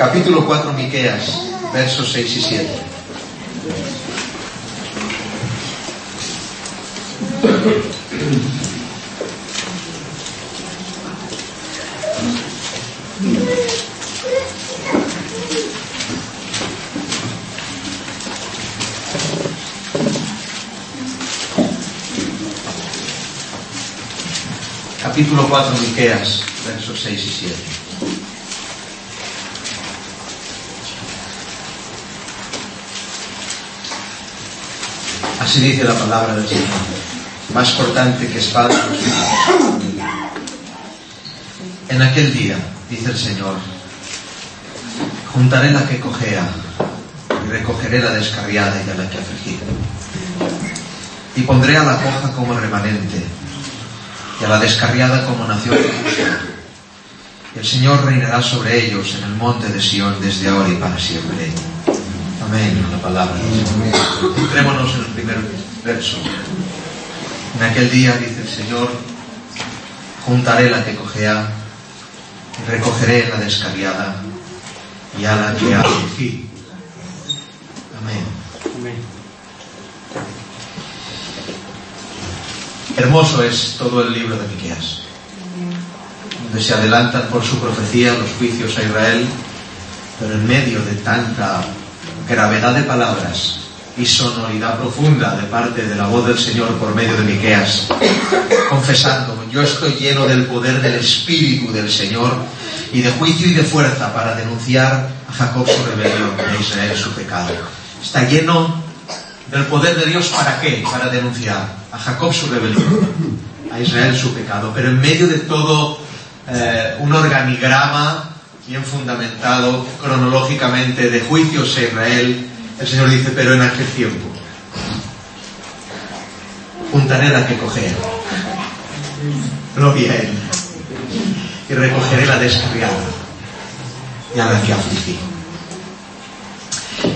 capítulo 4, Miqueas, versos 6 y 7. Capítulo 4, Miqueas, versos 6 y 7. Así dice la palabra del Señor, más cortante que espada. En aquel día, dice el Señor, juntaré la que cojea y recogeré la descarriada y a la que afligida. Y pondré a la coja como remanente y a la descarriada como nación. Y el Señor reinará sobre ellos en el monte de Sión desde ahora y para siempre. Amén, la palabra. Entrémonos en el primer verso. En aquel día, dice el Señor, juntaré la que cojea y recogeré la descarriada y a la que afligí. Amén. Hermoso es todo el libro de Miqueas, donde se adelantan por su profecía los juicios a Israel, pero en medio de tanta gravedad de palabras y sonoridad profunda de parte de la voz del Señor por medio de Miqueas, confesando, yo estoy lleno del poder del Espíritu del Señor y de juicio y de fuerza para denunciar a Jacob su rebelión y a Israel su pecado. Está lleno del poder de Dios para qué? Para denunciar a Jacob su rebelión, a Israel su pecado, pero en medio de todo eh, un organigrama bien fundamentado cronológicamente de juicios a Israel, el Señor dice, pero en aquel tiempo, juntaré la que cogea, gloria a Él, y recogeré la descarriada y a la que afligí.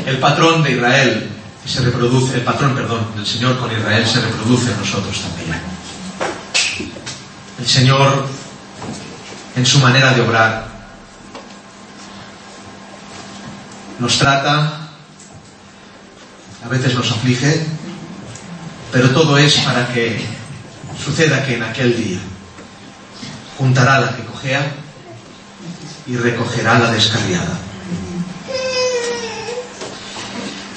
El patrón de Israel se reproduce, el patrón, perdón, del Señor con Israel se reproduce en nosotros también. El Señor, en su manera de obrar, nos trata, a veces nos aflige, pero todo es para que suceda que en aquel día juntará la que cojea y recogerá la descarriada.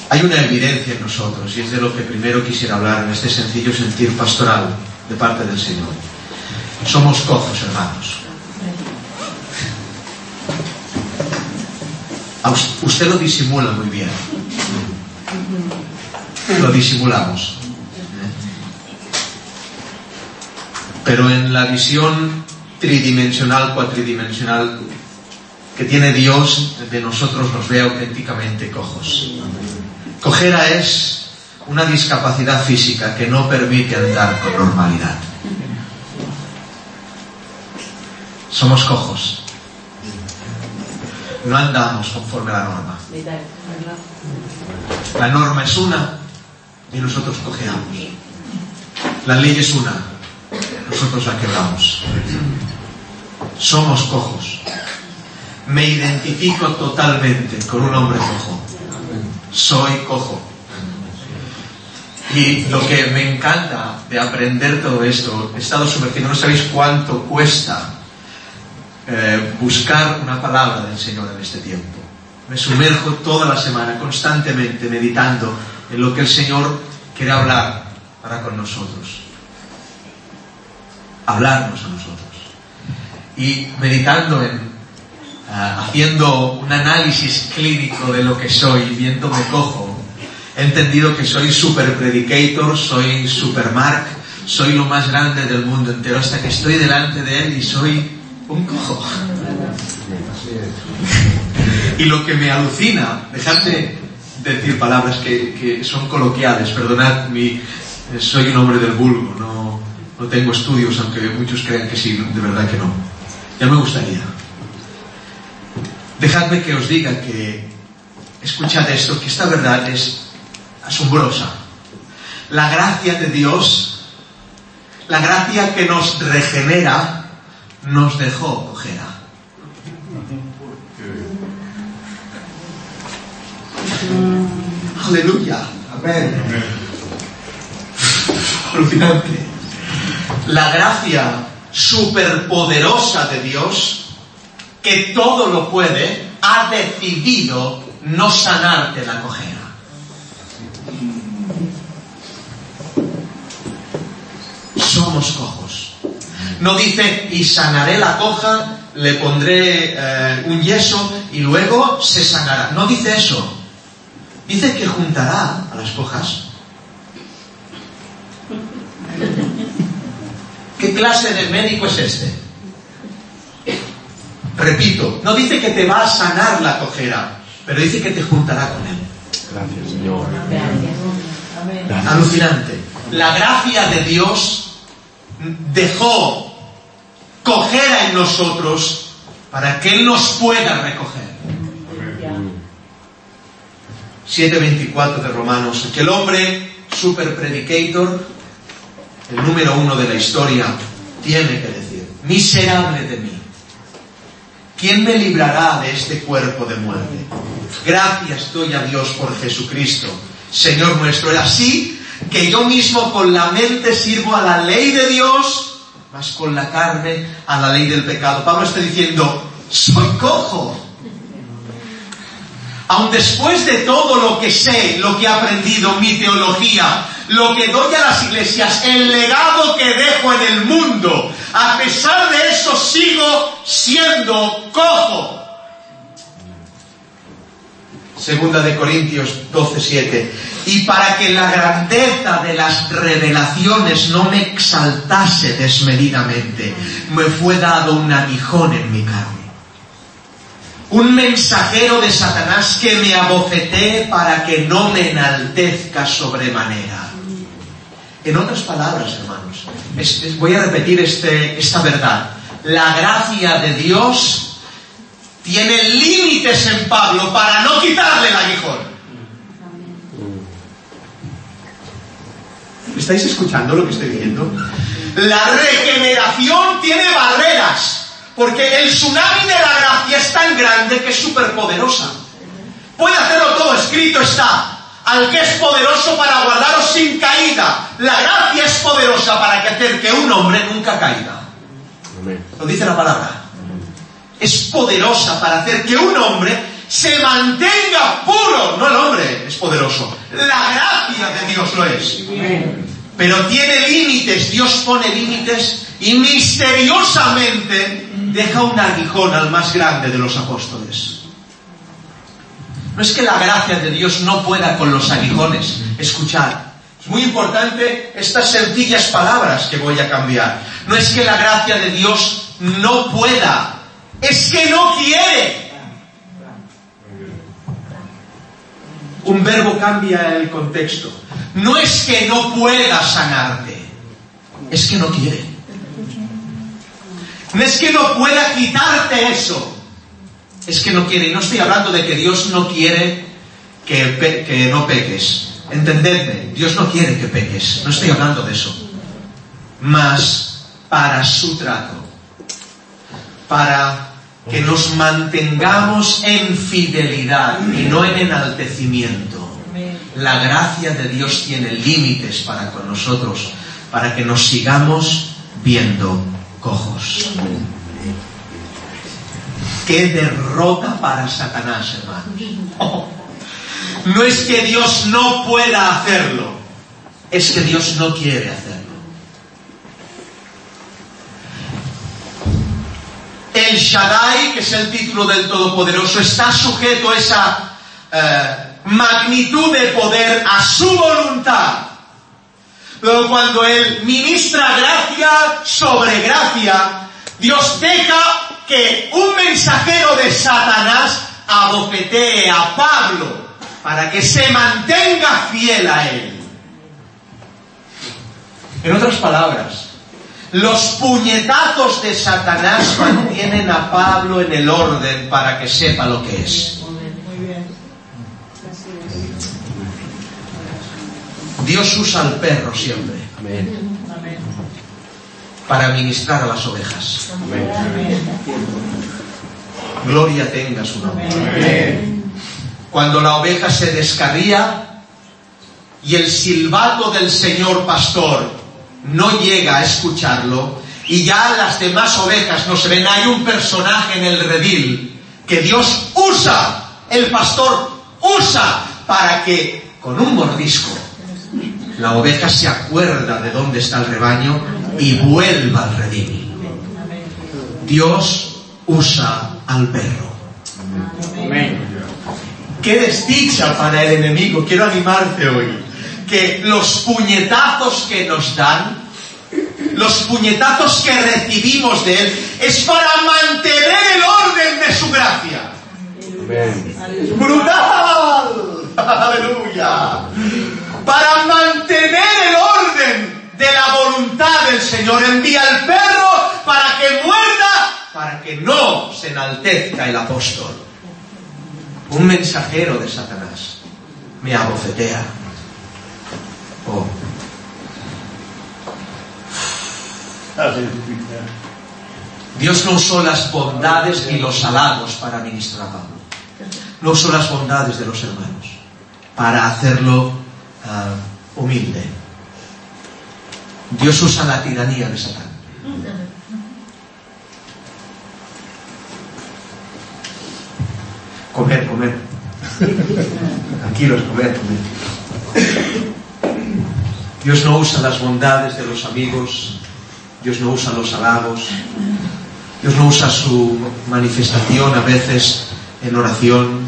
Hay una evidencia en nosotros y es de lo que primero quisiera hablar en este sencillo sentir pastoral de parte del Señor. Somos cojos, hermanos. Usted lo disimula muy bien. Lo disimulamos. Pero en la visión tridimensional, cuatridimensional que tiene Dios, de nosotros nos ve auténticamente cojos. Cojera es una discapacidad física que no permite andar con normalidad. Somos cojos. No andamos conforme a la norma. La norma es una y nosotros cojeamos. La ley es una, nosotros la quebramos. Somos cojos. Me identifico totalmente con un hombre cojo soy cojo. Y lo que me encanta de aprender todo esto, he estado sumergido, no sabéis cuánto cuesta eh, buscar una palabra del Señor en este tiempo. Me sumerjo toda la semana constantemente meditando en lo que el Señor quiere hablar para con nosotros. Hablarnos a nosotros. Y meditando en Ah, haciendo un análisis clínico de lo que soy, viéndome cojo, he entendido que soy super predicator, soy super Mark, soy lo más grande del mundo entero, hasta que estoy delante de él y soy un cojo. Y lo que me alucina, dejadme decir palabras que, que son coloquiales, perdonad, mi, soy un hombre del vulgo, no, no tengo estudios, aunque muchos crean que sí, de verdad que no. Ya me gustaría. Dejadme que os diga que, escuchad esto, que esta verdad es asombrosa. La gracia de Dios, la gracia que nos regenera, nos dejó cojera. Aleluya. Amén. Alucinante. La gracia superpoderosa de Dios, que todo lo puede, ha decidido no sanarte la cojera. Somos cojera. No dice, y sanaré la coja, le pondré eh, un yeso y luego se sanará. No dice eso. Dice que juntará a las cojas. ¿Qué clase de médico es este? Repito, no dice que te va a sanar la cojera, pero dice que te juntará con él. Gracias, Señor. Alucinante. La gracia de Dios dejó cojera en nosotros para que Él nos pueda recoger. 7.24 de Romanos. Que el hombre super predicator, el número uno de la historia, tiene que decir, miserable de mí. ¿Quién me librará de este cuerpo de muerte? Gracias doy a Dios por Jesucristo, Señor nuestro. Es así que yo mismo con la mente sirvo a la ley de Dios, con la carne a la ley del pecado. Pablo está diciendo, soy cojo. Aun después de todo lo que sé, lo que he aprendido, mi teología, lo que doy a las iglesias, el legado que dejo en el mundo, a pesar de eso sigo siendo cojo. Segunda de Corintios 12:7. Y para que la grandeza de las revelaciones no me exaltase desmedidamente, me fue dado un aguijón en mi carne. Un mensajero de Satanás que me abofetee para que no me enaltezca sobremanera. En otras palabras, hermanos, voy a repetir este- esta verdad. La gracia de Dios tiene límites en Pablo para no quitarle el aguijón. ¿Estáis escuchando lo que estoy diciendo? La regeneración tiene barreras, porque el tsunami de la gracia es tan grande que es superpoderosa. Puede hacerlo todo, escrito está. Al que es poderoso para guardaros sin caída. La gracia es poderosa para que hacer que un hombre nunca caiga. Amén. Lo dice la palabra. Es poderosa para hacer que un hombre se mantenga puro. No el hombre es poderoso. La gracia de Dios lo es. Pero tiene límites. Dios pone límites y misteriosamente deja un aguijón al más grande de los apóstoles. No es que la gracia de Dios no pueda con los aguijones. Escuchad. Es muy importante estas sencillas palabras que voy a cambiar. No es que la gracia de Dios no pueda. Es que no quiere. Un verbo cambia el contexto. No es que no pueda sanarte. Es que no quiere. No es que no pueda quitarte eso es que no quiere. Y no estoy hablando de que Dios no quiere que, que no peques. Entendedme, Dios no quiere que peques. No estoy hablando de eso. Mas para su trato. Para que nos mantengamos en fidelidad y no en enaltecimiento. La gracia de Dios tiene límites para con nosotros, para que nos sigamos viendo cojos. Qué derrota para Satanás, hermanos. No es que Dios no pueda hacerlo, es que Dios no quiere hacerlo. El Shaddai, que es el título del Todopoderoso, está sujeto a esa eh, magnitud de poder a su voluntad. Pero cuando Él ministra gracia sobre gracia, Dios deja que un mensajero de Satanás abofetee a Pablo para que se mantenga fiel a Él. En otras palabras, los puñetazos de Satanás mantienen a Pablo en el orden para que sepa lo que es. Dios usa al perro siempre para ministrar a las ovejas. Gloria tenga su nombre. Cuando la oveja se descarría, y el silbato del Señor pastor no llega a escucharlo y ya las demás ovejas no se ven, hay un personaje en el redil que Dios usa, el pastor usa para que con un mordisco la oveja se acuerda de dónde está el rebaño y vuelva al redil. Dios usa al perro. Qué desdicha para el enemigo. Quiero animarte hoy. Que los puñetazos que nos dan, los puñetazos que recibimos de Él, es para mantener el orden de su gracia. ¡Brutal! ¡Aleluya! Para mantener el orden de la voluntad del Señor, envía al perro para que muerda, para que no se enaltezca el apóstol. Un mensajero de Satanás me abofetea. Oh. Dios no usó las bondades ni los halagos para ministrar a Pablo. No usó las bondades de los hermanos para hacerlo ah, humilde. Dios usa la tiranía de Satán. Comer, comer. Tranquilos, comer, comer. Dios no usa las bondades de los amigos, Dios no usa los halagos, Dios no usa su manifestación a veces en oración.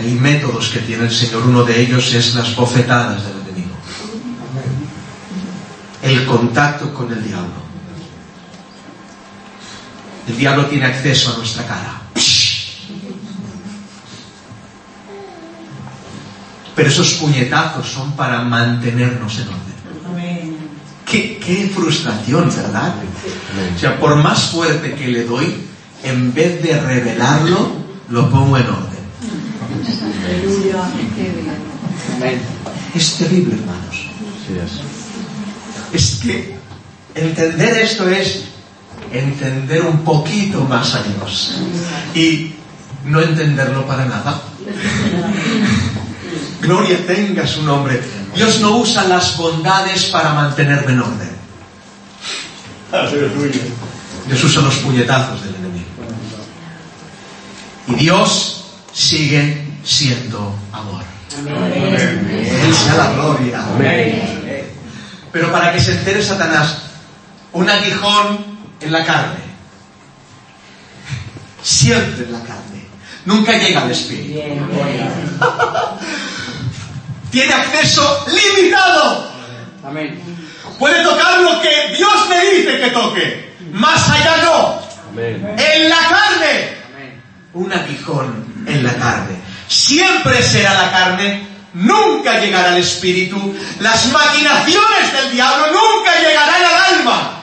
Hay métodos que tiene el Señor, uno de ellos es las bofetadas del enemigo. El contacto con el diablo. El diablo tiene acceso a nuestra cara. Pero esos puñetazos son para mantenernos en orden. Qué, qué frustración, ¿verdad? O sea, por más fuerte que le doy, en vez de revelarlo, lo pongo en orden. Es terrible, hermanos. Es que entender esto es entender un poquito más a Dios y no entenderlo para nada. Gloria tenga su nombre. Dios no usa las bondades para mantenerme en orden. Dios usa los puñetazos del enemigo. Y Dios sigue siendo amor. Él sea la gloria. Pero para que se entere Satanás, un aguijón en la carne. Siempre en la carne. Nunca llega al espíritu. Tiene acceso limitado. Puede tocar lo que Dios le dice que toque. Más allá no. En la carne. Un aguijón en la carne. Siempre será la carne. Nunca llegará al espíritu. Las maquinaciones del diablo nunca llegarán al alma.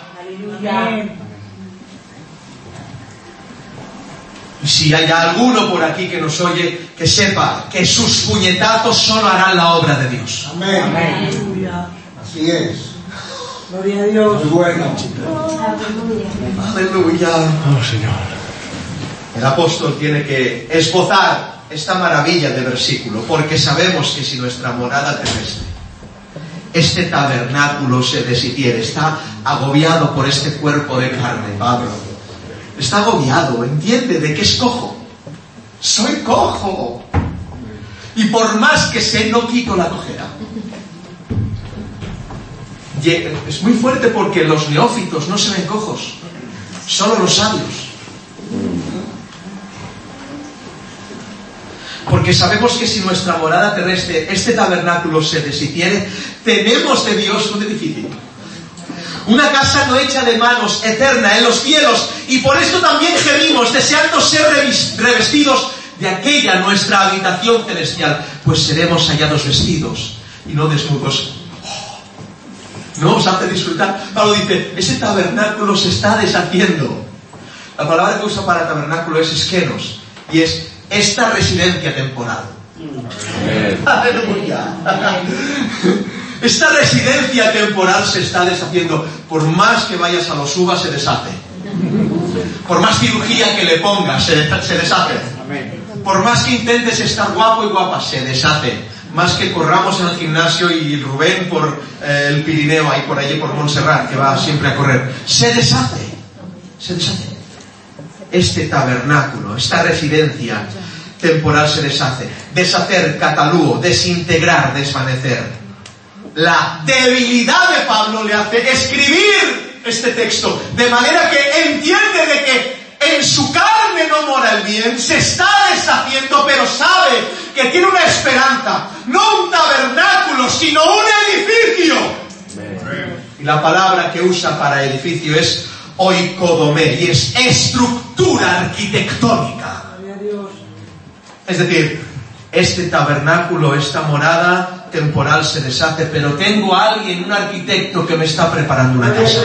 Y si hay alguno por aquí que nos oye, que sepa que sus puñetazos solo harán la obra de Dios. Amén. Aleluya. Así es. Gloria a Dios. Muy bueno. Aleluya. Oh, Señor. El apóstol tiene que esbozar esta maravilla de versículo, porque sabemos que si nuestra morada terrestre, este tabernáculo se deshiciere, está agobiado por este cuerpo de carne, Pablo, está agobiado, entiende de que es cojo. Soy cojo. Y por más que sé, no quito la cojera. Es muy fuerte porque los neófitos no se ven cojos, solo los sabios. Porque sabemos que si nuestra morada terrestre, este tabernáculo se deshiciere, tenemos de Dios un edificio. Una casa no hecha de manos, eterna, en los cielos. Y por esto también gemimos, deseando ser revestidos de aquella nuestra habitación celestial. Pues seremos hallados vestidos y no desnudos. No os hace disfrutar. Pablo dice, ese tabernáculo se está deshaciendo. La palabra que usa para tabernáculo es esquenos. Y es esta residencia temporal. Aleluya. Esta residencia temporal se está deshaciendo. Por más que vayas a los uvas, se deshace. Por más cirugía que le pongas, se, se deshace. Por más que intentes estar guapo y guapa, se deshace. más que corramos en el gimnasio y Rubén por eh, el Pirineo, ahí por allí por Montserrat, que va siempre a correr. Se deshace, se deshace. Este tabernáculo, esta residencia temporal se deshace. Deshacer, catalúo, desintegrar, desvanecer. La debilidad de Pablo le hace escribir este texto, de manera que entiende de que en su carne no mora el bien, se está deshaciendo, pero sabe que tiene una esperanza, no un tabernáculo, sino un edificio. Y la palabra que usa para edificio es oikodomé, y es estructura arquitectónica. Es decir, este tabernáculo, esta morada temporal se deshace, pero tengo a alguien, un arquitecto que me está preparando una casa.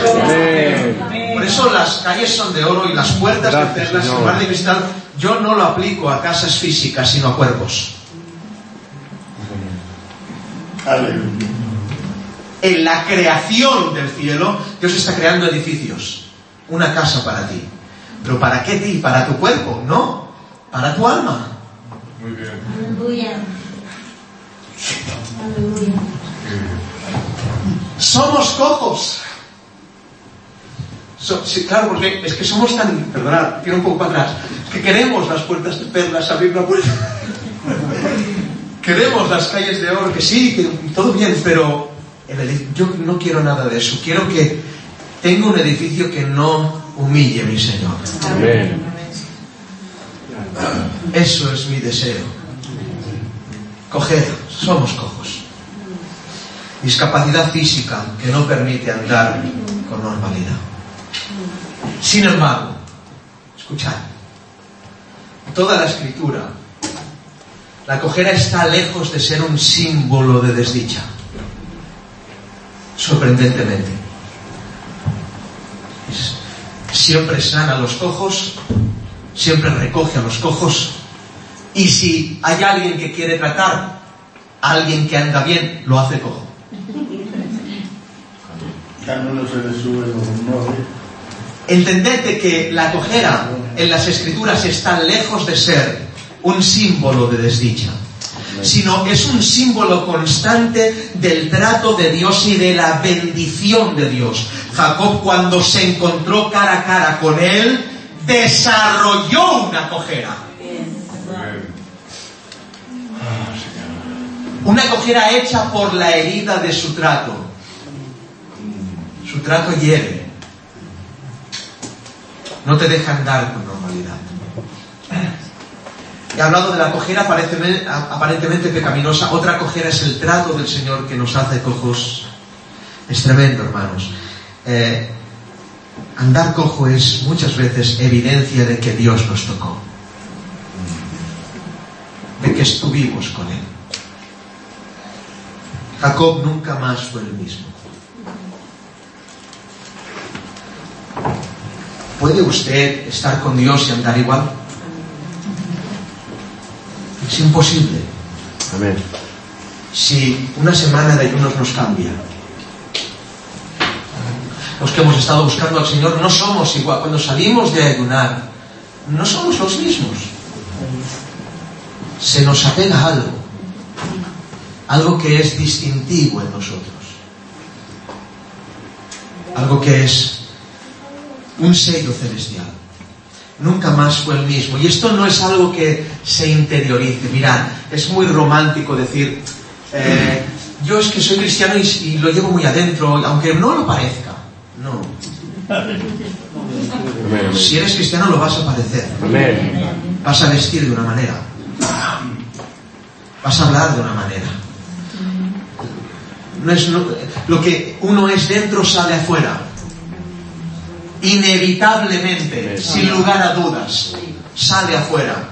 Por eso las calles son de oro y las puertas Gracias, de perlas y de cristal. Yo no lo aplico a casas físicas, sino a cuerpos. En la creación del cielo, Dios está creando edificios. Una casa para ti. ¿Pero para qué ti? ¿Para tu cuerpo? No. Para tu alma. Aleluya. Aleluya. Somos cojos. So- sí, claro, porque es que somos tan, perdonad, tiro un poco para atrás, que queremos las puertas de perlas, abrir la puerta. queremos las calles de oro, que sí, que todo bien, pero yo no quiero nada de eso. Quiero que tenga un edificio que no humille mi Señor. Amén. Eso es mi deseo. Coger, somos cojos. Discapacidad física que no permite andar con normalidad. Sin embargo, escuchad, toda la escritura, la cojera está lejos de ser un símbolo de desdicha. Sorprendentemente. Siempre sana a los cojos, siempre recoge a los cojos, y si hay alguien que quiere tratar a alguien que anda bien, lo hace cojo. De que la cojera en las escrituras está lejos de ser un símbolo de desdicha, sino es un símbolo constante del trato de Dios y de la bendición de Dios. Jacob cuando se encontró cara a cara con él, desarrolló una cojera. Una cojera hecha por la herida de su trato. Su trato hiere. No te deja andar con normalidad. He hablado de la cojera aparentemente, aparentemente pecaminosa. Otra cojera es el trato del Señor que nos hace cojos. Es tremendo, hermanos. Eh, andar cojo es muchas veces evidencia de que Dios nos tocó. De que estuvimos con Él. Jacob nunca más fue el mismo. ¿Puede usted estar con Dios y andar igual? Es imposible. Amén. Si una semana de ayunos nos cambia. Los que hemos estado buscando al Señor no somos igual. Cuando salimos de ayunar, no somos los mismos. Se nos apega algo. Algo que es distintivo en nosotros. Algo que es un sello celestial. Nunca más fue el mismo. Y esto no es algo que se interiorice. Mirad, es muy romántico decir, eh, yo es que soy cristiano y, y lo llevo muy adentro, aunque no lo parezca. No. Si eres cristiano lo vas a padecer. Amén. Vas a vestir de una manera. Vas a hablar de una manera. No es lo, lo que uno es dentro sale afuera. Inevitablemente, sin lugar a dudas, sale afuera.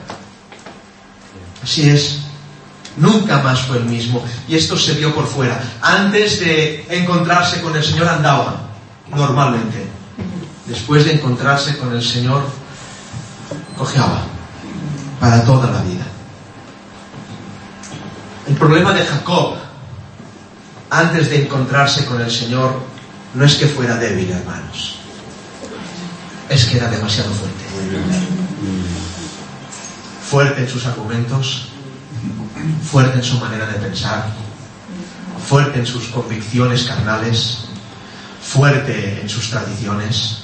Así es. Nunca más fue el mismo. Y esto se vio por fuera. Antes de encontrarse con el Señor andaba normalmente. Después de encontrarse con el Señor, cojeaba para toda la vida. El problema de Jacob, antes de encontrarse con el Señor, no es que fuera débil, hermanos. Es que era demasiado fuerte. Fuerte en sus argumentos, fuerte en su manera de pensar, fuerte en sus convicciones carnales, fuerte en sus tradiciones.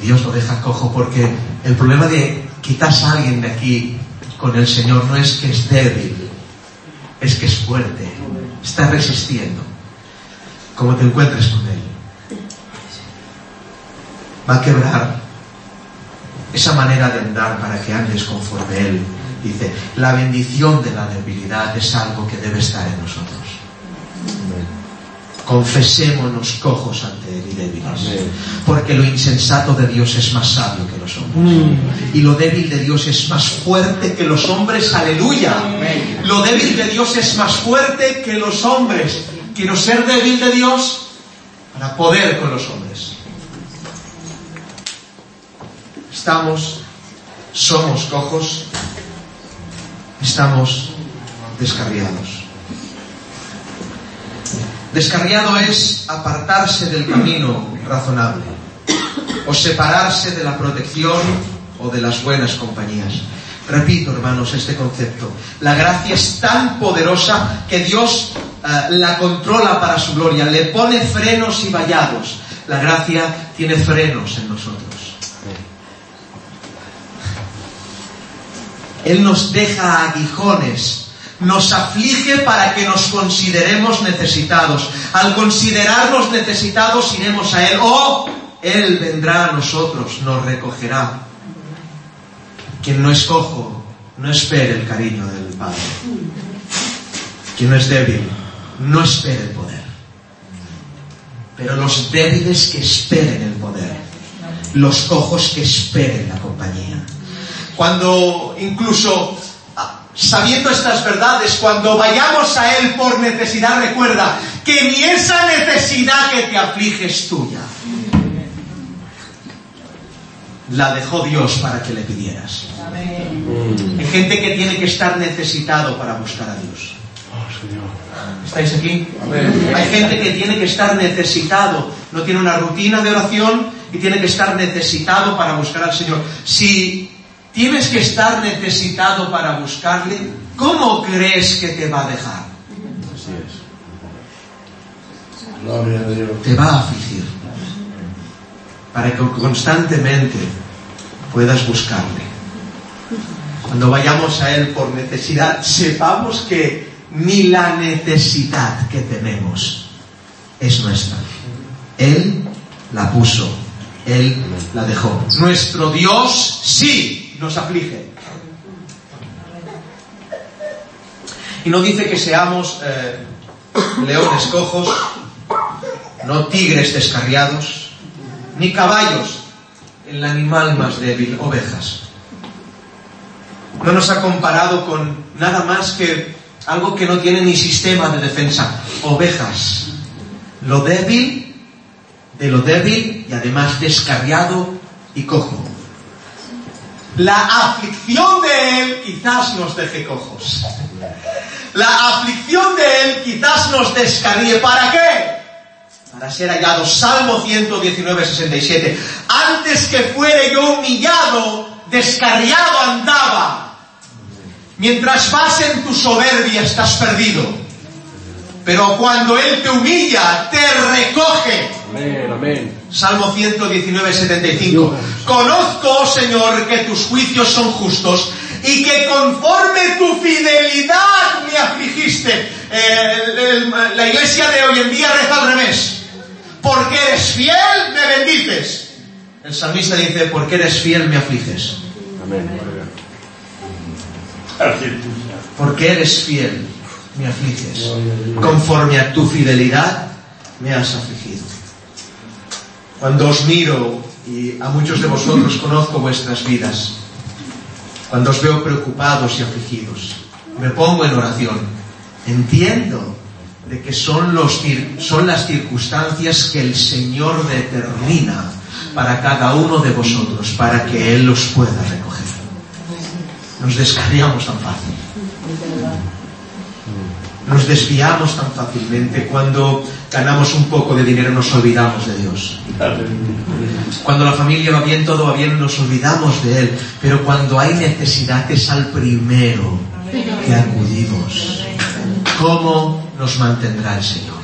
Y Dios lo deja cojo porque el problema de quizás alguien de aquí con el Señor no es que es débil, es que es fuerte, está resistiendo. Como te encuentres con Él, va a quebrar esa manera de andar para que andes conforme Él dice. La bendición de la debilidad es algo que debe estar en nosotros. Confesémonos cojos ante Él y débiles. Porque lo insensato de Dios es más sabio que los hombres. Y lo débil de Dios es más fuerte que los hombres. Aleluya. Lo débil de Dios es más fuerte que los hombres. Quiero ser débil de Dios para poder con los hombres. Estamos, somos cojos, estamos descarriados. Descarriado es apartarse del camino razonable o separarse de la protección o de las buenas compañías. Repito, hermanos, este concepto. La gracia es tan poderosa que Dios uh, la controla para su gloria, le pone frenos y vallados. La gracia tiene frenos en nosotros. Él nos deja aguijones, nos aflige para que nos consideremos necesitados. Al considerarnos necesitados iremos a Él o Él vendrá a nosotros, nos recogerá. Quien no es cojo, no espere el cariño del Padre. Quien no es débil, no espere el poder. Pero los débiles que esperen el poder, los cojos que esperen la compañía cuando incluso sabiendo estas verdades, cuando vayamos a Él por necesidad, recuerda que ni esa necesidad que te aflige es tuya. La dejó Dios para que le pidieras. Hay gente que tiene que estar necesitado para buscar a Dios. ¿Estáis aquí? Hay gente que tiene que estar necesitado, no tiene una rutina de oración y tiene que estar necesitado para buscar al Señor. Si tienes que estar necesitado para buscarle, ¿cómo crees que te va a dejar? Así es. Gloria a Dios. Te va a afligir. Para que constantemente puedas buscarle. Cuando vayamos a Él por necesidad, sepamos que ni la necesidad que tenemos es nuestra. Él la puso, Él la dejó. Nuestro Dios sí nos aflige. Y no dice que seamos eh, leones cojos, no tigres descarriados, ni caballos, el animal más débil, ovejas. No nos ha comparado con nada más que algo que no tiene ni sistema de defensa, ovejas. Lo débil de lo débil y además descarriado y cojo. La aflicción de Él quizás nos deje cojos. La aflicción de Él quizás nos descarríe. ¿Para qué? Para ser hallados. Salmo 119, 67. Antes que fuere yo humillado, descarriado andaba. Mientras vas en tu soberbia estás perdido. Pero cuando Él te humilla, te recoge. Amén, amén. Salmo 119, 75. Conozco, oh Señor, que tus juicios son justos y que conforme tu fidelidad me afligiste. Eh, el- el- la iglesia de hoy en día reza al revés. Porque eres fiel, me bendices. El salmista dice, porque eres fiel, me afliges. Amén. Porque eres fiel, me afliges. Conforme a tu fidelidad, me has afligido. Cuando os miro, y a muchos de vosotros conozco vuestras vidas, cuando os veo preocupados y afligidos, me pongo en oración. Entiendo de que son, los, son las circunstancias que el Señor determina para cada uno de vosotros, para que Él los pueda recoger. Nos descarriamos tan fácil. Nos desviamos tan fácilmente cuando ganamos un poco de dinero nos olvidamos de Dios. Cuando la familia va bien, todo va bien, nos olvidamos de Él. Pero cuando hay necesidad es al primero que acudimos. ¿Cómo nos mantendrá el Señor?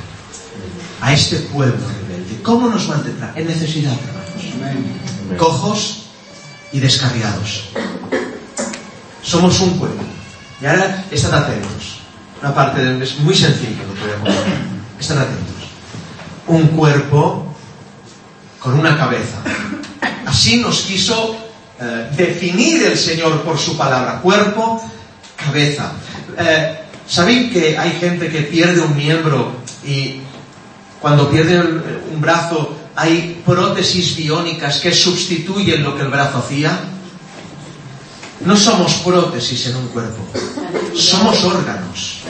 A este pueblo rebelde. ¿Cómo nos mantendrá? En necesidad, hermanos. Cojos y descarriados. Somos un pueblo. Y ahora, estad atentos. Una parte de, es muy sencillo lo a contar. Estad atentos. Un cuerpo con una cabeza. Así nos quiso eh, definir el Señor por su palabra. Cuerpo, cabeza. Eh, ¿Sabéis que hay gente que pierde un miembro y cuando pierde un brazo hay prótesis biónicas que sustituyen lo que el brazo hacía? No somos prótesis en un cuerpo, somos órganos.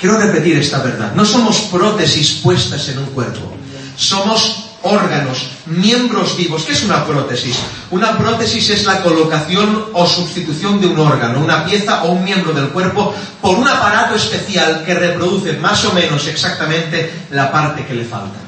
Quiero repetir esta verdad. No somos prótesis puestas en un cuerpo, somos órganos, miembros vivos. ¿Qué es una prótesis? Una prótesis es la colocación o sustitución de un órgano, una pieza o un miembro del cuerpo por un aparato especial que reproduce más o menos exactamente la parte que le falta.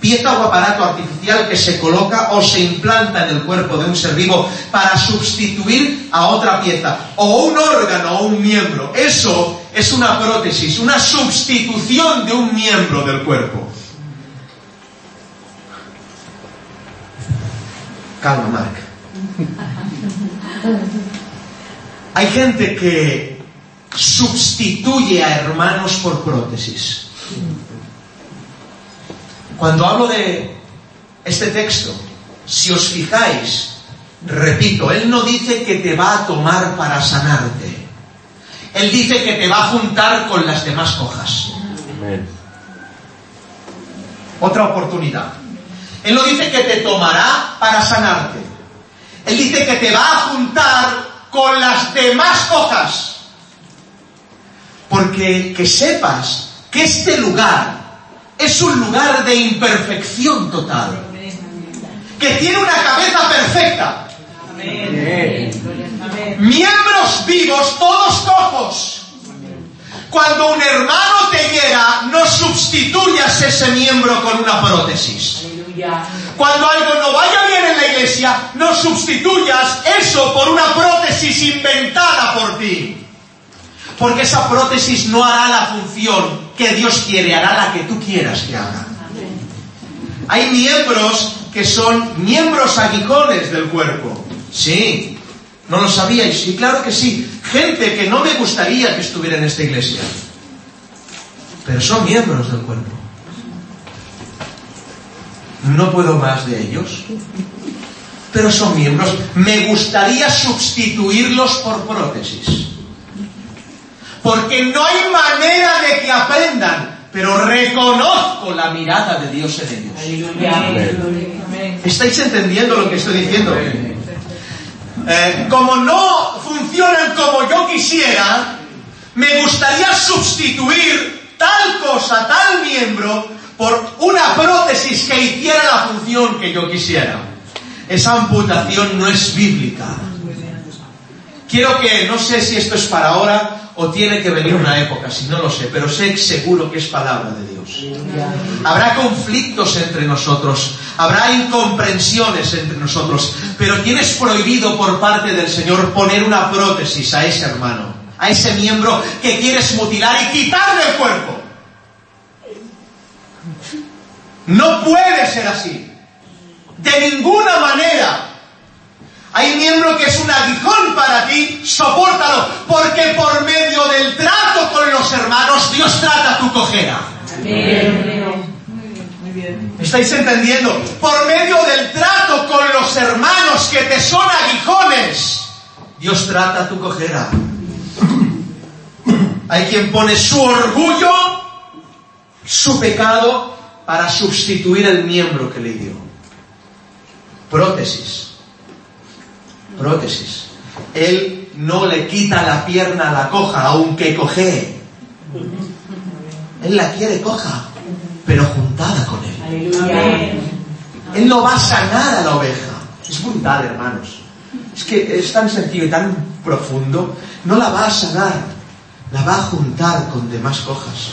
Pieza o aparato artificial que se coloca o se implanta en el cuerpo de un ser vivo para sustituir a otra pieza o un órgano o un miembro. Eso es una prótesis, una sustitución de un miembro del cuerpo. Calma, Mark. Hay gente que sustituye a hermanos por prótesis. Cuando hablo de este texto, si os fijáis, repito, Él no dice que te va a tomar para sanarte. Él dice que te va a juntar con las demás cojas. Otra oportunidad. Él no dice que te tomará para sanarte. Él dice que te va a juntar con las demás cosas. Porque que sepas que este lugar es un lugar de imperfección total. Que tiene una cabeza perfecta. Miembros vivos, todos cojos. Cuando un hermano te hiera, no sustituyas ese miembro con una prótesis. Cuando algo no vaya bien en la iglesia, no sustituyas eso por una prótesis inventada por ti. Porque esa prótesis no hará la función que Dios quiere, hará la que tú quieras que haga. Hay miembros que son miembros aguijones del cuerpo. Sí, ¿no lo sabíais? Sí, claro que sí. Gente que no me gustaría que estuviera en esta iglesia. Pero son miembros del cuerpo no puedo más de ellos, pero son miembros. Me gustaría sustituirlos por prótesis. Porque no hay manera de que aprendan, pero reconozco la mirada de Dios en ellos. ¿Estáis entendiendo lo que estoy diciendo? Eh, como no funcionan como yo quisiera, me gustaría sustituir tal cosa, tal miembro, por una prótesis que hiciera la función que yo quisiera. Esa amputación no es bíblica. Quiero que, no sé si esto es para ahora o tiene que venir una época, si no lo sé, pero sé seguro que es palabra de Dios. Habrá conflictos entre nosotros, habrá incomprensiones entre nosotros, pero tienes prohibido por parte del Señor poner una prótesis a ese hermano, a ese miembro que quieres mutilar y quitarle el cuerpo. No puede ser así. De ninguna manera. Hay miembro que es un aguijón para ti, sopórtalo, porque por medio del trato con los hermanos Dios trata tu cojera. ¿Estáis entendiendo? Por medio del trato con los hermanos que te son aguijones, Dios trata tu cojera. Hay quien pone su orgullo, su pecado para sustituir el miembro que le dio. Prótesis. Prótesis. Él no le quita la pierna a la coja, aunque coge. Él la quiere coja, pero juntada con él. Él no va a sanar a la oveja. Es brutal, hermanos. Es que es tan sencillo y tan profundo. No la va a sanar, la va a juntar con demás cojas.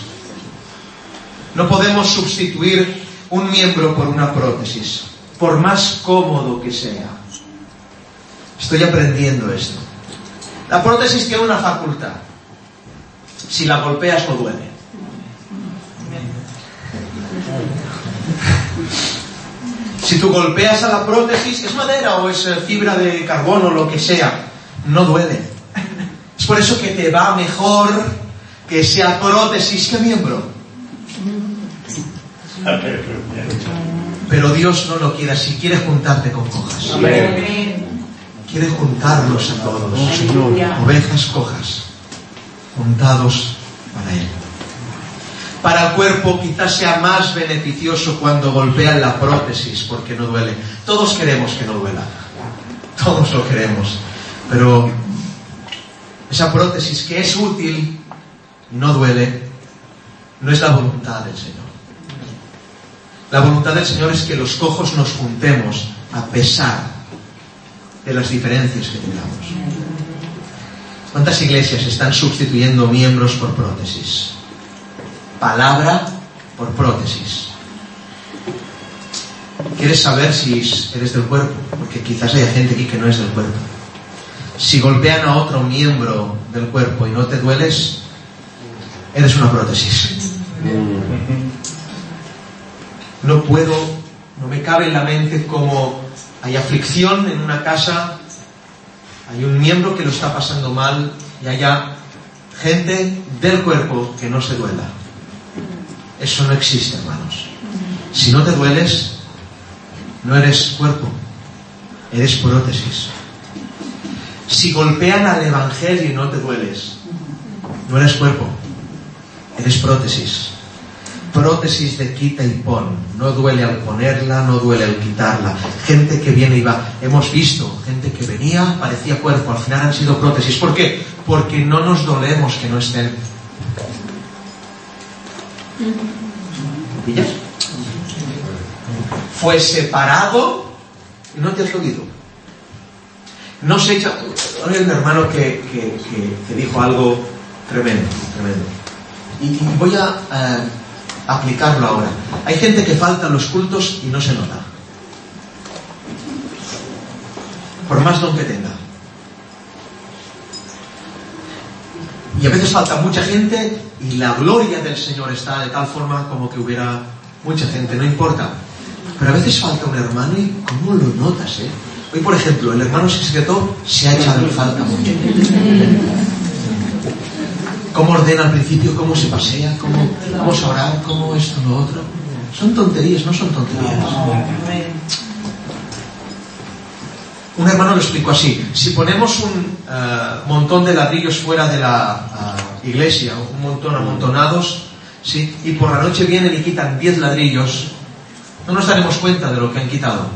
No podemos sustituir un miembro por una prótesis, por más cómodo que sea. Estoy aprendiendo esto. La prótesis tiene una facultad. Si la golpeas no duele. Si tú golpeas a la prótesis, es madera o es eh, fibra de carbono, lo que sea, no duele. Es por eso que te va mejor que sea prótesis que miembro. Pero Dios no lo quiere así, quiere juntarte con cojas. Quiere juntarlos a todos. Ovejas cojas, juntados para Él. Para el cuerpo quizás sea más beneficioso cuando golpean la prótesis porque no duele. Todos queremos que no duela. Todos lo queremos. Pero esa prótesis que es útil no duele, no es la voluntad del Señor. La voluntad del Señor es que los cojos nos juntemos a pesar de las diferencias que tengamos. ¿Cuántas iglesias están sustituyendo miembros por prótesis? Palabra por prótesis. ¿Quieres saber si eres del cuerpo? Porque quizás haya gente aquí que no es del cuerpo. Si golpean a otro miembro del cuerpo y no te dueles, eres una prótesis. No puedo, no me cabe en la mente como hay aflicción en una casa, hay un miembro que lo está pasando mal y haya gente del cuerpo que no se duela. Eso no existe, hermanos. Si no te dueles, no eres cuerpo, eres prótesis. Si golpean al Evangelio y no te dueles, no eres cuerpo, eres prótesis. Prótesis de quita y pon. No duele al ponerla, no duele al quitarla. Gente que viene y va. Hemos visto gente que venía, parecía cuerpo, al final han sido prótesis. ¿Por qué? Porque no nos dolemos que no estén fue separado y no te has oído. No se echa. Hay un hermano que, que, dijo algo tremendo, tremendo. Y, voy a aplicarlo ahora. Hay gente que falta en los cultos y no se nota. Por más don que tenga. Y a veces falta mucha gente y la gloria del Señor está de tal forma como que hubiera mucha gente, no importa. Pero a veces falta un hermano y ¿cómo lo notas, eh? Hoy, por ejemplo, el hermano secreto se ha echado en falta mucho. ¿Cómo ordena al principio? ¿Cómo se pasea? ¿Cómo vamos a orar? ¿Cómo esto, lo otro? Son tonterías, no son tonterías. Un hermano lo explicó así. Si ponemos un eh, montón de ladrillos fuera de la uh, iglesia, un montón amontonados, ¿sí? y por la noche vienen y quitan 10 ladrillos, no nos daremos cuenta de lo que han quitado.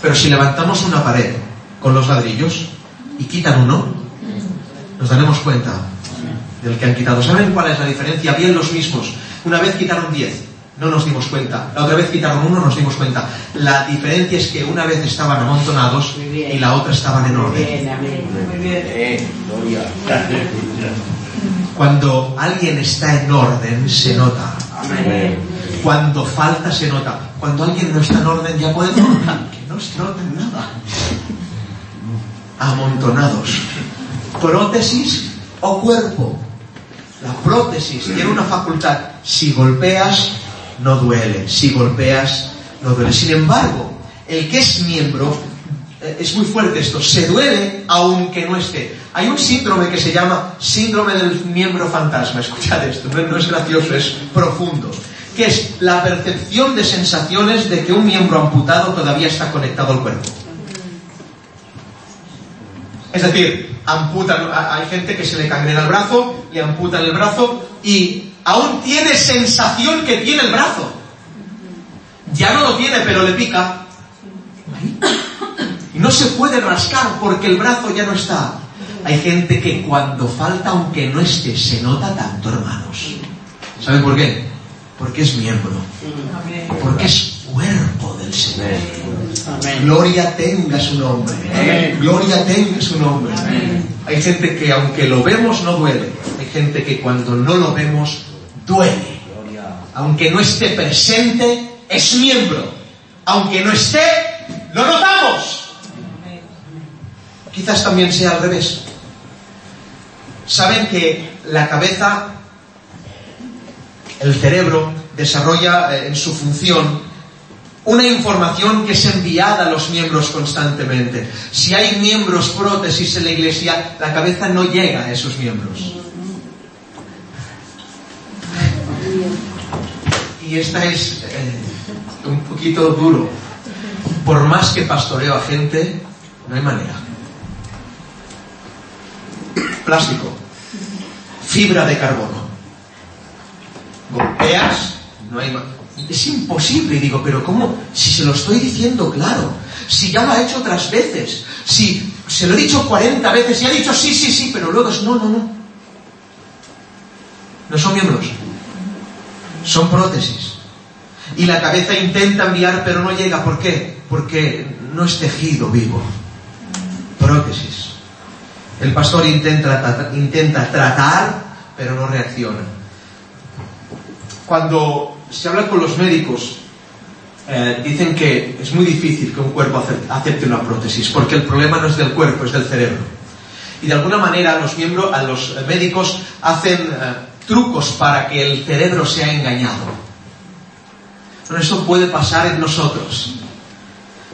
Pero si levantamos una pared con los ladrillos y quitan uno, nos daremos cuenta del que han quitado. ¿Saben cuál es la diferencia? Bien los mismos. Una vez quitaron 10, no nos dimos cuenta. La otra vez quitaron uno, nos dimos cuenta. La diferencia es que una vez estaban amontonados y la otra estaban en orden. Cuando alguien está en orden, se nota. Cuando falta, se nota. Cuando alguien no está en orden, ya puede notar que no se nota nada. Amontonados. Prótesis o cuerpo. La prótesis tiene una facultad. Si golpeas, no duele. Si golpeas, no duele. Sin embargo, el que es miembro, eh, es muy fuerte esto, se duele aunque no esté. Hay un síndrome que se llama síndrome del miembro fantasma. Escuchad esto, no es gracioso, es profundo. Que es la percepción de sensaciones de que un miembro amputado todavía está conectado al cuerpo. Es decir, amputan, hay gente que se le cangrena el brazo, le amputan el brazo y aún tiene sensación que tiene el brazo. Ya no lo tiene, pero le pica. Y no se puede rascar porque el brazo ya no está. Hay gente que cuando falta, aunque no esté, se nota tanto, hermanos. ¿Saben por qué? Porque es miembro. Porque es cuerpo del Señor. Gloria tenga su nombre. Gloria tenga su nombre. Hay gente que aunque lo vemos no duele. Hay gente que cuando no lo vemos duele. Aunque no esté presente, es miembro. Aunque no esté, lo notamos. quizás también sea al revés. Saben que la cabeza, el cerebro, desarrolla eh, en su función una información que es enviada a los miembros constantemente. Si hay miembros prótesis en la iglesia, la cabeza no llega a esos miembros. Y esta es eh, un poquito duro. Por más que pastoreo a gente, no hay manera. Plástico. Fibra de carbono. Golpeas, no hay manera es imposible. Digo, pero ¿cómo? Si se lo estoy diciendo claro, si ya lo ha hecho otras veces, si se lo he dicho 40 veces y ha dicho sí, sí, sí, pero luego es no, no, no. No son miembros, son prótesis. Y la cabeza intenta enviar, pero no llega. ¿Por qué? Porque no es tejido vivo. Prótesis. El pastor intenta, intenta tratar, pero no reacciona. Cuando se habla con los médicos, eh, dicen que es muy difícil que un cuerpo acepte una prótesis, porque el problema no es del cuerpo, es del cerebro. Y de alguna manera los miembros, a los médicos hacen eh, trucos para que el cerebro sea engañado. Pero eso puede pasar en nosotros,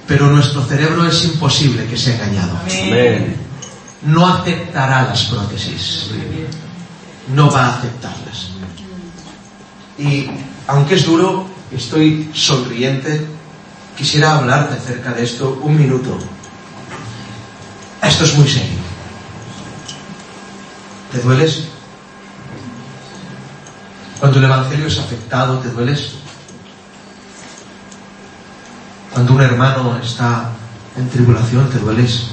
pero nuestro cerebro es imposible que sea engañado. No aceptará las prótesis. No va a aceptarlas. Y aunque es duro, estoy sonriente. Quisiera hablarte acerca de esto un minuto. Esto es muy serio. ¿Te dueles? Cuando el Evangelio es afectado, ¿te dueles? Cuando un hermano está en tribulación, ¿te dueles?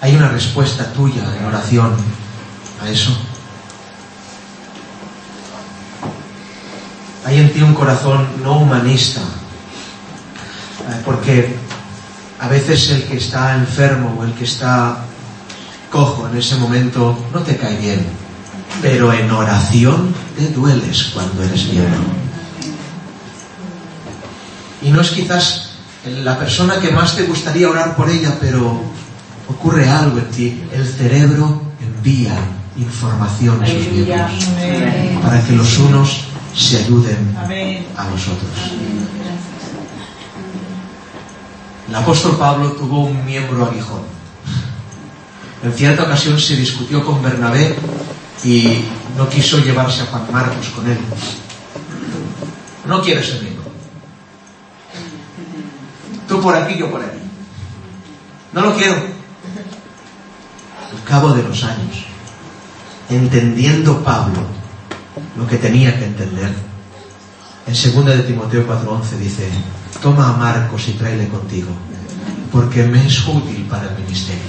Hay una respuesta tuya en oración a eso. hay en ti un corazón no humanista, eh, porque a veces el que está enfermo o el que está cojo en ese momento no te cae bien, pero en oración te dueles cuando eres miembro. Y no es quizás la persona que más te gustaría orar por ella, pero ocurre algo en ti. El cerebro envía información a sus miembros para que los unos se ayuden a nosotros. El apóstol Pablo tuvo un miembro aguijón. En cierta ocasión se discutió con Bernabé y no quiso llevarse a Juan Marcos con él. No quiere ser miembro. Tú por aquí, yo por aquí. No lo quiero. Al cabo de los años, entendiendo Pablo lo que tenía que entender. En 2 de Timoteo 4:11 dice, toma a Marcos y tráele contigo, porque me es útil para el ministerio.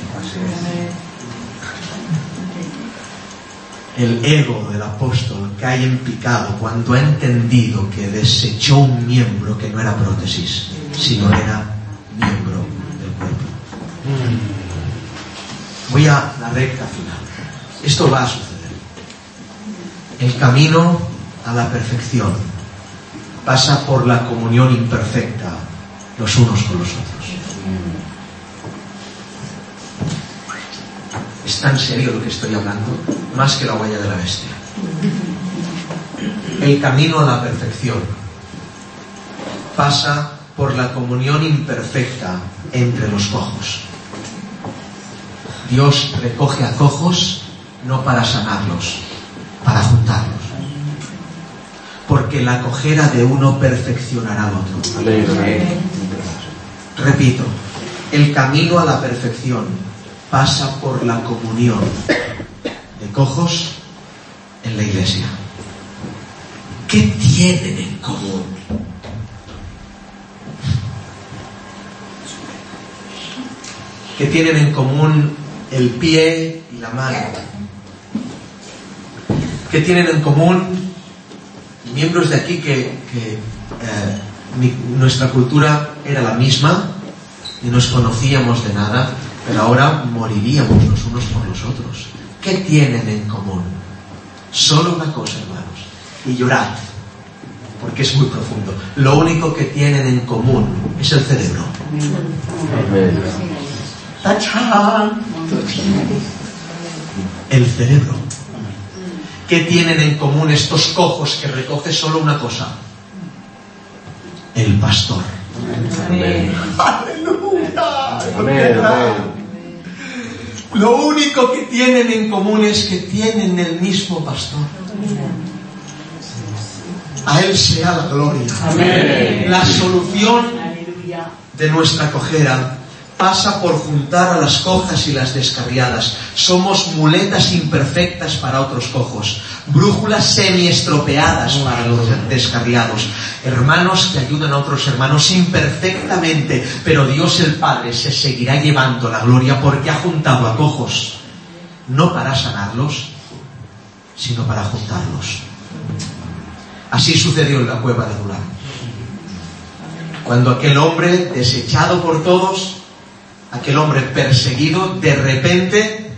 El ego del apóstol cae en picado cuando ha entendido que desechó un miembro que no era prótesis, sino era miembro del cuerpo. Voy a la recta final. Esto va a suceder el camino a la perfección pasa por la comunión imperfecta los unos con los otros. Es tan serio lo que estoy hablando, más que la huella de la bestia. El camino a la perfección pasa por la comunión imperfecta entre los cojos. Dios recoge a cojos no para sanarlos, para juntarlos. Porque la cojera de uno perfeccionará al otro. Repito, el camino a la perfección pasa por la comunión de cojos en la iglesia. ¿Qué tienen en común? ¿Qué tienen en común el pie y la mano? ¿Qué tienen en común miembros de aquí que, eh, nuestra cultura era la misma y nos conocíamos de nada, pero ahora moriríamos los unos por los otros? ¿Qué tienen en común? Solo una cosa, hermanos, y llorad, porque es muy profundo. Lo único que tienen en común es el cerebro. ¡Tachán! El cerebro. ¿Qué tienen en común estos cojos que recoge solo una cosa? El pastor. Amén. ¡Aleluya! Amén. Lo único que tienen en común es que tienen el mismo pastor. A Él sea la gloria. Amén. La solución de nuestra cojera pasa por juntar a las cojas y las descarriadas. Somos muletas imperfectas para otros cojos, brújulas semi-estropeadas para los descarriados, hermanos que ayudan a otros hermanos imperfectamente, pero Dios el Padre se seguirá llevando la gloria porque ha juntado a cojos, no para sanarlos, sino para juntarlos. Así sucedió en la cueva de Adulán. Cuando aquel hombre, desechado por todos, aquel hombre perseguido, de repente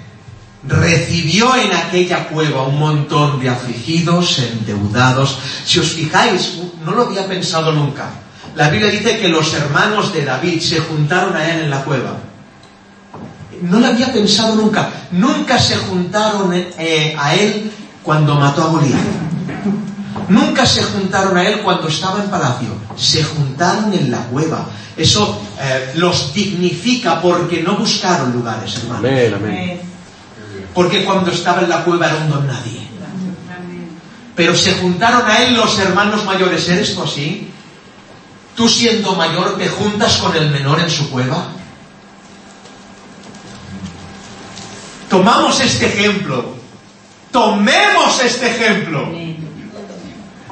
recibió en aquella cueva un montón de afligidos, endeudados. Si os fijáis, no lo había pensado nunca. La Biblia dice que los hermanos de David se juntaron a él en la cueva. No lo había pensado nunca. Nunca se juntaron eh, a él cuando mató a Goliat. Nunca se juntaron a él cuando estaba en palacio. Se juntaron en la cueva. Eso eh, los dignifica porque no buscaron lugares, hermanos. Amén, amén. Porque cuando estaba en la cueva era un don nadie. Pero se juntaron a él los hermanos mayores. ¿Eres tú así? ¿Tú siendo mayor te juntas con el menor en su cueva? Tomamos este ejemplo. Tomemos este ejemplo.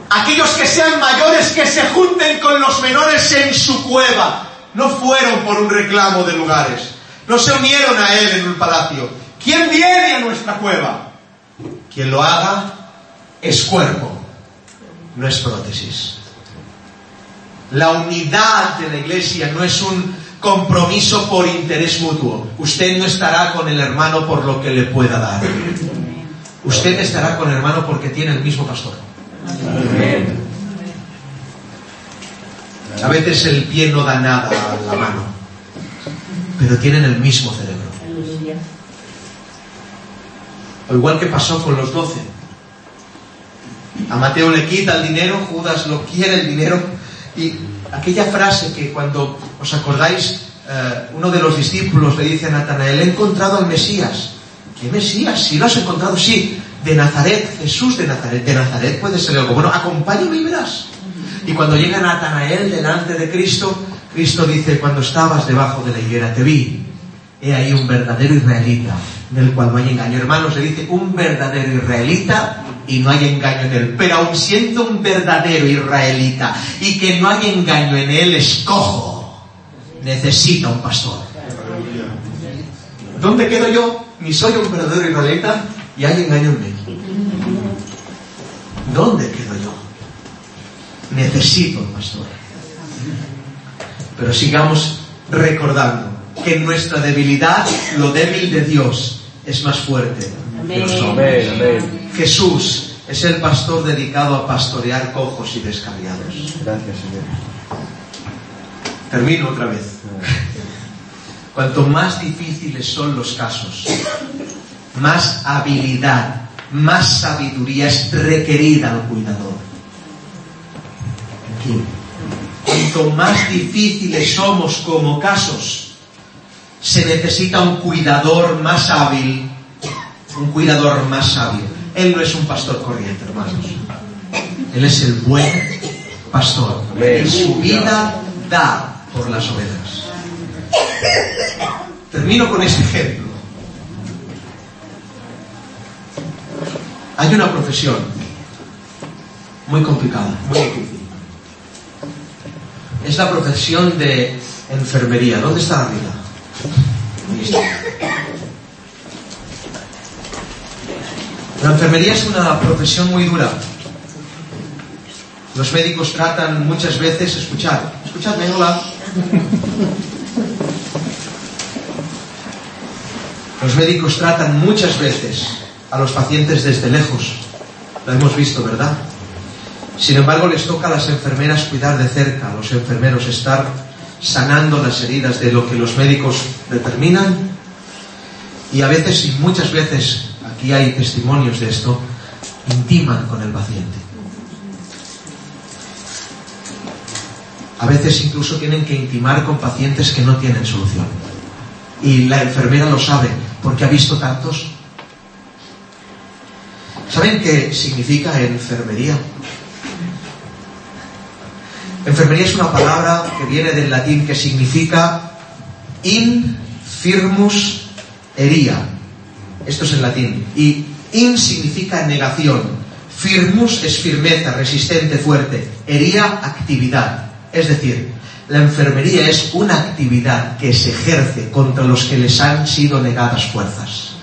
Aquellos que sean mayores que se junten con los menores en su cueva. No fueron por un reclamo de lugares. No se unieron a él en un palacio. ¿Quién viene a nuestra cueva? Quien lo haga es cuerpo, no es prótesis. La unidad de la iglesia no es un compromiso por interés mutuo. Usted no estará con el hermano por lo que le pueda dar. Usted estará con el hermano porque tiene el mismo pastor. A veces el pie no da nada a la mano, pero tienen el mismo cerebro. Aleluya. O igual que pasó con los doce. A Mateo le quita el dinero, Judas lo quiere el dinero. Y aquella frase que cuando os acordáis, eh, uno de los discípulos le dice a Natanael, he encontrado al Mesías. ¿Qué Mesías? Si lo has encontrado, sí. De Nazaret, Jesús de Nazaret. De Nazaret puede ser algo. Bueno, acompáñame y verás. Y cuando llega Natanael delante de Cristo, Cristo dice, cuando estabas debajo de la higuera te vi. He ahí un verdadero israelita, en el cual no hay engaño. Hermanos, se dice un verdadero israelita y no hay engaño en él. Pero aun siendo un verdadero israelita y que no hay engaño en él, es cojo. Necesita un pastor. ¿Dónde quedo yo? Ni soy un verdadero israelita y hay engaño en mí. ¿Dónde quedo yo? Necesito un pastor. Pero sigamos recordando que en nuestra debilidad, lo débil de Dios es más fuerte que los hombres. Amén, amén. Jesús es el pastor dedicado a pastorear cojos y descarriados. Gracias, Señor. Termino otra vez. Cuanto más difíciles son los casos, más habilidad, más sabiduría es requerida al cuidador. Aquí. Cuanto más difíciles somos como casos, se necesita un cuidador más hábil, un cuidador más sabio. Él no es un pastor corriente, hermanos. Él es el buen pastor. Y su vida da por las ovejas. Termino con este ejemplo. Hay una profesión muy complicada, muy difícil. Es la profesión de enfermería. ¿Dónde está la vida? La enfermería es una profesión muy dura. Los médicos tratan muchas veces, escuchad, escuchadme, hola. Los médicos tratan muchas veces a los pacientes desde lejos. Lo hemos visto, ¿verdad? Sin embargo, les toca a las enfermeras cuidar de cerca, a los enfermeros estar sanando las heridas de lo que los médicos determinan y a veces y muchas veces, aquí hay testimonios de esto, intiman con el paciente. A veces incluso tienen que intimar con pacientes que no tienen solución. Y la enfermera lo sabe porque ha visto tantos. ¿Saben qué significa enfermería? Enfermería es una palabra que viene del latín que significa infirmus hería. Esto es en latín. Y in significa negación. Firmus es firmeza, resistente, fuerte. Hería, actividad. Es decir, la enfermería es una actividad que se ejerce contra los que les han sido negadas fuerzas.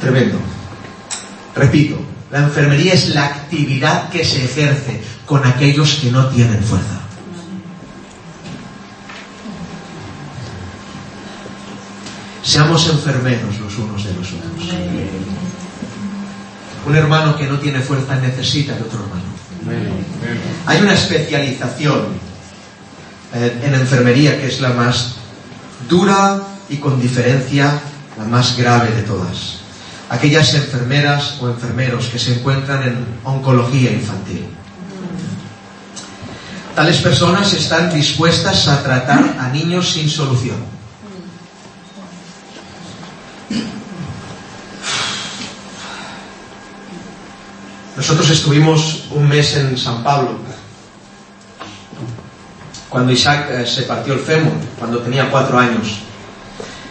Tremendo. Repito, la enfermería es la actividad que se ejerce con aquellos que no tienen fuerza. Seamos enfermeros los unos de los otros. Un hermano que no tiene fuerza necesita de otro hermano. Hay una especialización eh, en enfermería que es la más dura y con diferencia la más grave de todas. Aquellas enfermeras o enfermeros que se encuentran en oncología infantil. Tales personas están dispuestas a tratar a niños sin solución Nosotros estuvimos un mes en San Pablo, cuando Isaac eh, se partió el fémur, cuando tenía cuatro años.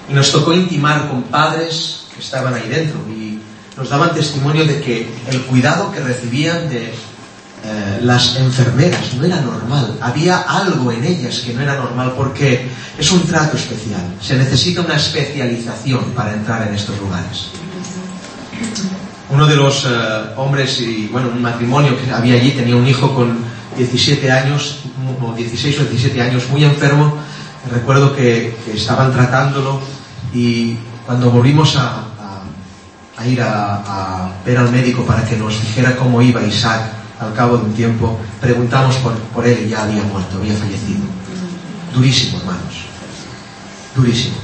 Y nos tocó intimar con padres que estaban ahí dentro y nos daban testimonio de que el cuidado que recibían de eh, las enfermeras no era normal. Había algo en ellas que no era normal porque es un trato especial. Se necesita una especialización para entrar en estos lugares uno de los eh, hombres y bueno, un matrimonio que había allí tenía un hijo con 17 años, o 16 o 17 años, muy enfermo. Recuerdo que, estaban tratándolo y cuando volvimos a, ir a, ver al médico para que nos dijera cómo iba Isaac al cabo de un tiempo, preguntamos por, por él y ya había muerto, había fallecido. Durísimo, hermanos. Durísimo.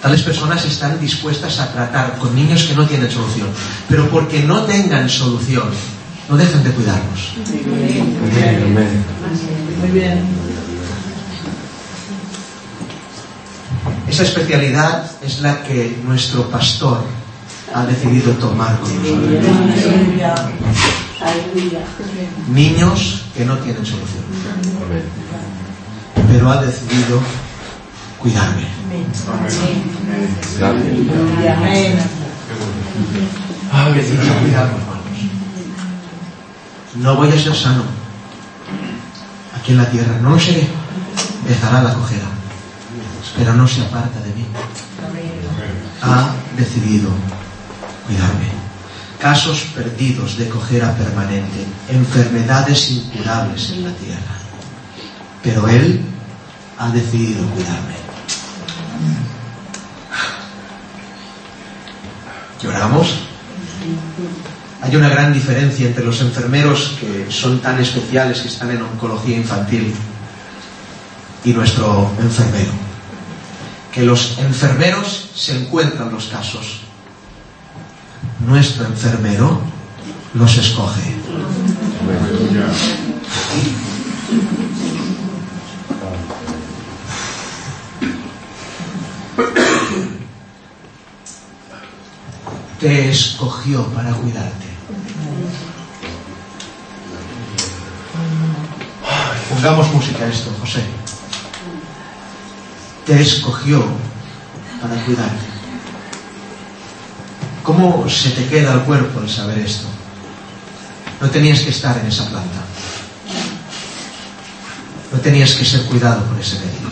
Tales personas están dispuestas a tratar con niños que no tienen solución, pero porque no tengan solución, no dejan de cuidarlos. Muy bien. Esa especialidad es la que nuestro pastor ha decidido tomar con nosotros. Niños que no tienen solución. Pero ha decidido cuidarme. No voy a ser sano aquí en la tierra, no lo seré. Dejará la cojera, pero no se aparta de mí. Ha decidido cuidarme. Casos perdidos de cojera permanente, enfermedades incurables en la tierra. Pero Él ha decidido cuidarme. ¿Lloramos? Hay una gran diferencia entre los enfermeros que son tan especiales, que están en oncología infantil, y nuestro enfermero. Que los enfermeros se encuentran los casos. Nuestro enfermero los escoge. te escogió para cuidarte. Pongamos música a esto, José. Te escogió para cuidarte. ¿Cómo se te queda el cuerpo al saber esto? No tenías que estar en esa planta. No tenías que ser cuidado por ese médico.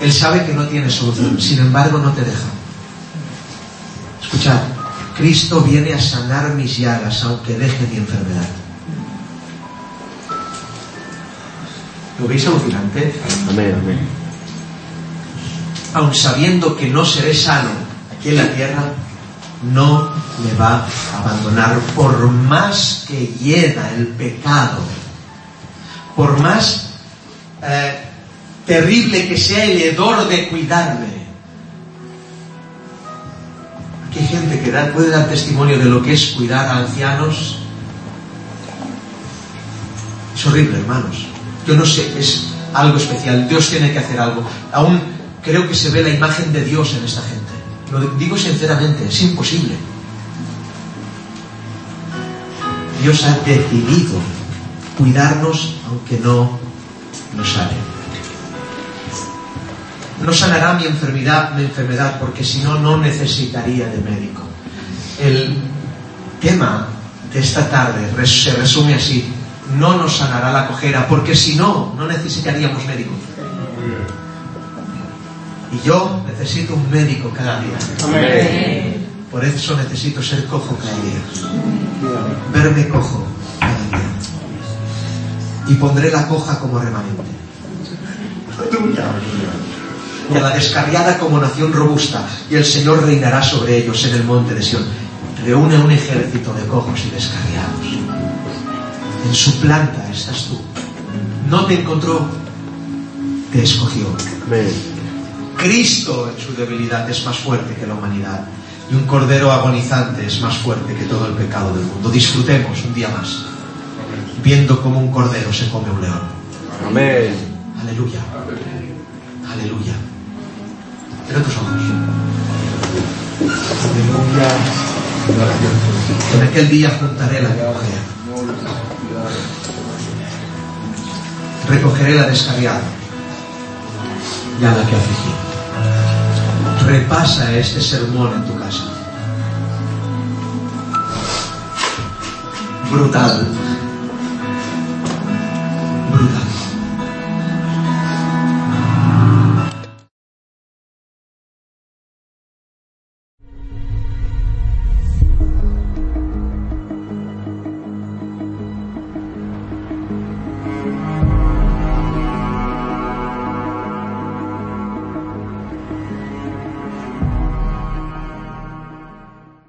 Él sabe que no tiene solución, sin embargo no te deja. Escuchad, Cristo viene a sanar mis llagas aunque deje mi enfermedad. ¿Lo veis alucinante? Amén, amén. Aun sabiendo que no seré sano aquí en la tierra, no me va a abandonar por más que hieda el pecado por más eh, terrible que sea el hedor de cuidarme. Aquí hay gente que da- puede dar testimonio de lo que es cuidar a ancianos. Es horrible, hermanos. Yo no sé, es algo especial. Dios tiene que hacer algo. Aún creo que se ve la imagen de Dios en esta gente. Lo digo sinceramente, es imposible. Dios ha decidido cuidarnos aunque no nos sane. No sanará mi enfermedad, mi enfermedad porque si no, no necesitaría de médico. El tema de esta tarde se resume así. No nos sanará la cojera porque si no, no necesitaríamos médico. Y yo necesito un médico cada día. Amén. Por eso necesito ser cojo cada día. Verme cojo cada día. Y pondré la coja como remanente. Aleluya. Y a la descarriada como nación robusta. Y el Señor reinará sobre ellos en el monte de Sión. Reúne un ejército de cojos y descarriados. En su planta estás tú. No te encontró, te escogió. Cristo en su debilidad es más fuerte que la humanidad. Y un cordero agonizante es más fuerte que todo el pecado del mundo. Disfrutemos un día más, viendo cómo un cordero se come un león. Amén. Aleluya. Aleluya. Cierra tus ojos. Aleluya. En aquel día juntaré la cojea. Recogeré la descarriada y a la que afligí. Repasa este sermón en tu casa. Brutal.